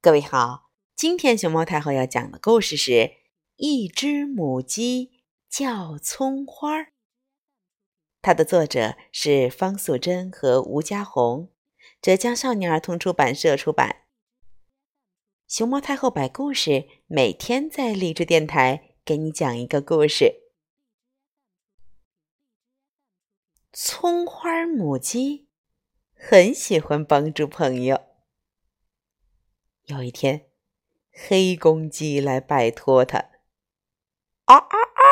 各位好，今天熊猫太后要讲的故事是《一只母鸡叫葱花儿》。它的作者是方素珍和吴家红，浙江少年儿童出版社出版。熊猫太后摆故事，每天在励志电台给你讲一个故事。葱花母鸡很喜欢帮助朋友。有一天，黑公鸡来拜托他：“啊啊啊！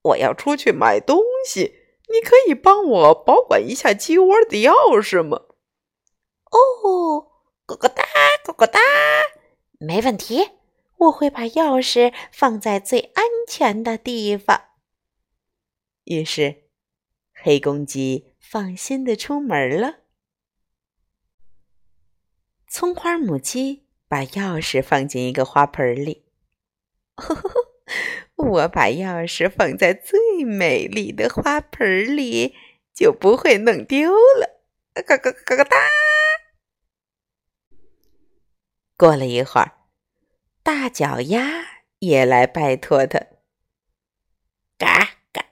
我要出去买东西，你可以帮我保管一下鸡窝的钥匙吗？”“哦，咕咕哒，咕咕哒，没问题，我会把钥匙放在最安全的地方。”于是，黑公鸡放心的出门了。葱花母鸡把钥匙放进一个花盆里。我把钥匙放在最美丽的花盆里，就不会弄丢了。嘎嘎嘎嘎哒！过了一会儿，大脚丫也来拜托他。嘎嘎，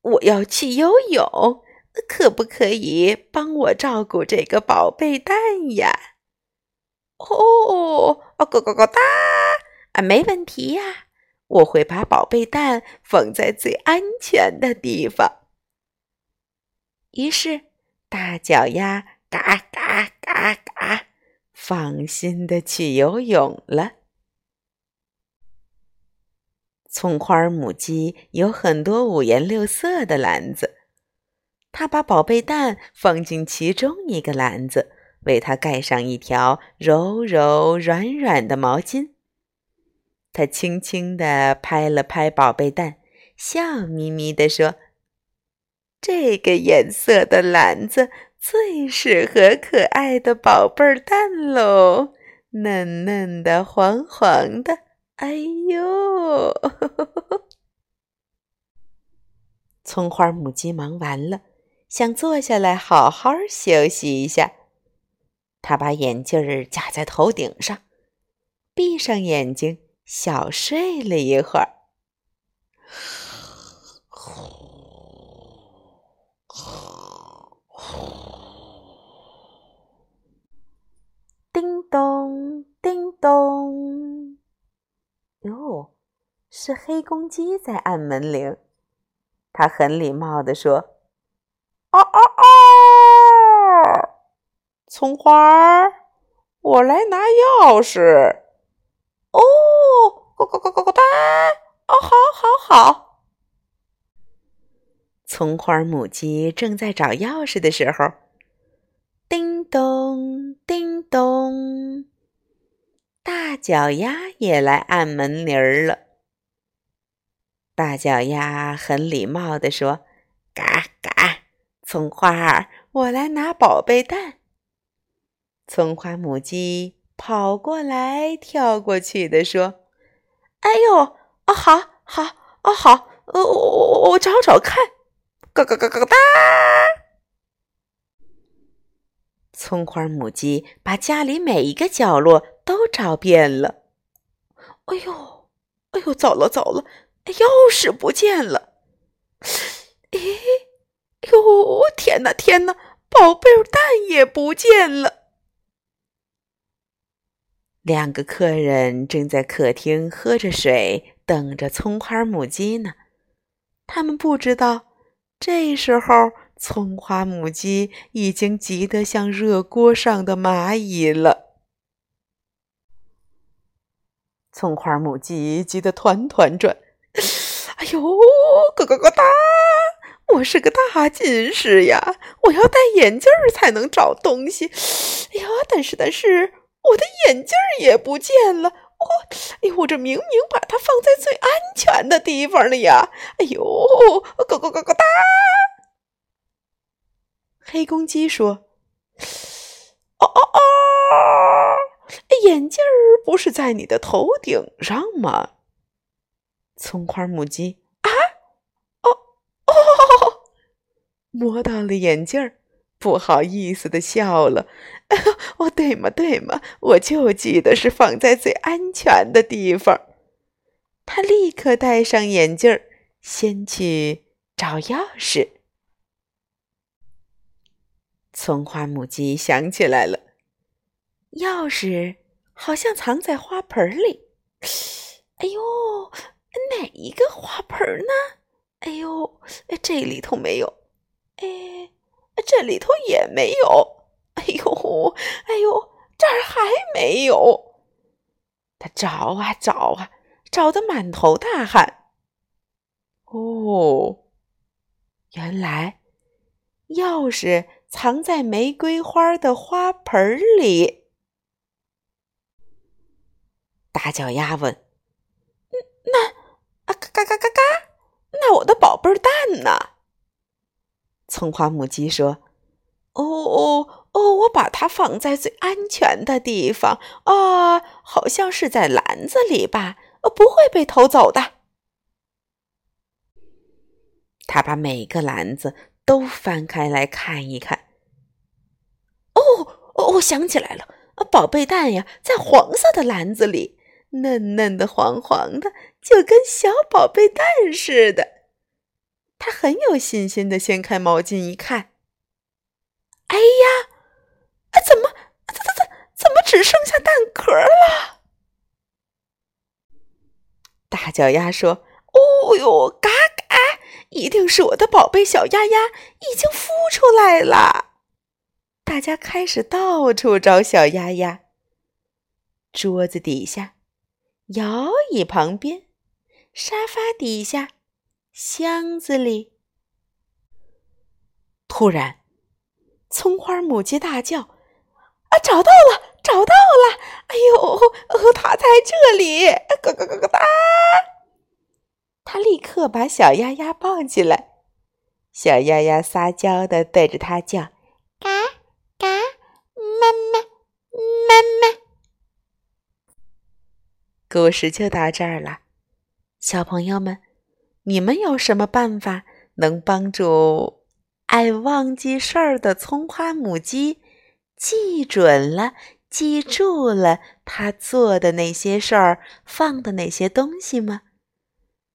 我要去游泳，可不可以帮我照顾这个宝贝蛋呀？哦，啊咯咯咯哒！啊，没问题呀，我会把宝贝蛋放在最安全的地方。于是，大脚丫嘎嘎嘎嘎，放心的去游泳了。葱花母鸡有很多五颜六色的篮子，它把宝贝蛋放进其中一个篮子。为它盖上一条柔柔软软的毛巾，他轻轻地拍了拍宝贝蛋，笑眯眯地说：“这个颜色的篮子最适合可爱的宝贝蛋喽，嫩嫩的，黄黄的，哎呦！” 葱花母鸡忙完了，想坐下来好好休息一下。他把眼镜儿架在头顶上，闭上眼睛，小睡了一会儿。叮咚，叮咚，哟，是黑公鸡在按门铃。他很礼貌地说：“哦哦！”葱花儿，我来拿钥匙。哦，咕咕咕咕咕哒！哦，好，好，好。葱花母鸡正在找钥匙的时候，叮咚，叮咚，大脚丫也来按门铃儿了。大脚丫很礼貌地说：“嘎嘎，葱花儿，我来拿宝贝蛋。”葱花母鸡跑过来，跳过去的说：“哎呦，啊，好，好，啊，好，呃，我我我找找看，咯咯咯咯哒！”葱花母鸡把家里每一个角落都找遍了。哎呦，哎呦，糟了糟了，钥匙不见了！哎，呦，天哪天哪，宝贝蛋也不见了！两个客人正在客厅喝着水，等着葱花母鸡呢。他们不知道，这时候葱花母鸡已经急得像热锅上的蚂蚁了。葱花母鸡急得团团转。哎呦，咯咯咯哒！我是个大近视呀，我要戴眼镜才能找东西。哎呀，但是但是。我的眼镜也不见了！我，哎呦，我这明明把它放在最安全的地方了呀！哎呦，咯咯咯咯哒！黑公鸡说：“哦哦哦，眼镜儿不是在你的头顶上吗？”葱花母鸡啊，哦哦，摸到了眼镜儿不好意思的笑了。哦，对嘛对嘛，我就记得是放在最安全的地方。他立刻戴上眼镜，先去找钥匙。葱花母鸡想起来了，钥匙好像藏在花盆里。哎呦，哪一个花盆呢？哎呦，这里头没有，哎，这里头也没有。哎呦，哎呦，这儿还没有。他找啊找啊，找得满头大汗。哦，原来钥匙藏在玫瑰花的花盆里。大脚丫问：“那啊，嘎嘎嘎嘎，那我的宝贝蛋呢？”葱花母鸡说：“哦哦。”哦，我把它放在最安全的地方啊，好像是在篮子里吧，不会被偷走的。他把每个篮子都翻开来看一看。哦哦，我想起来了，宝贝蛋呀，在黄色的篮子里，嫩嫩的、黄黄的，就跟小宝贝蛋似的。他很有信心的掀开毛巾一看，哎呀！怎么？怎怎怎怎么只剩下蛋壳了？大脚丫说：“哦呦，嘎嘎！一定是我的宝贝小鸭鸭已经孵出来了。”大家开始到处找小鸭鸭。桌子底下、摇椅旁边、沙发底下、箱子里。突然，葱花母鸡大叫。啊，找到了，找到了！哎呦，它在这里！咯咯咯咯哒！他立刻把小鸭鸭抱起来，小鸭鸭撒娇的对着它叫：“嘎嘎，妈妈，妈妈。”故事就到这儿了，小朋友们，你们有什么办法能帮助爱忘记事儿的葱花母鸡？记准了，记住了他做的那些事儿，放的那些东西吗？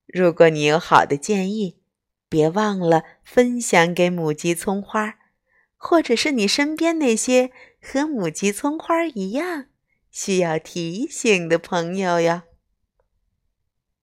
如果你有好的建议，别忘了分享给母鸡葱花，或者是你身边那些和母鸡葱花一样需要提醒的朋友哟。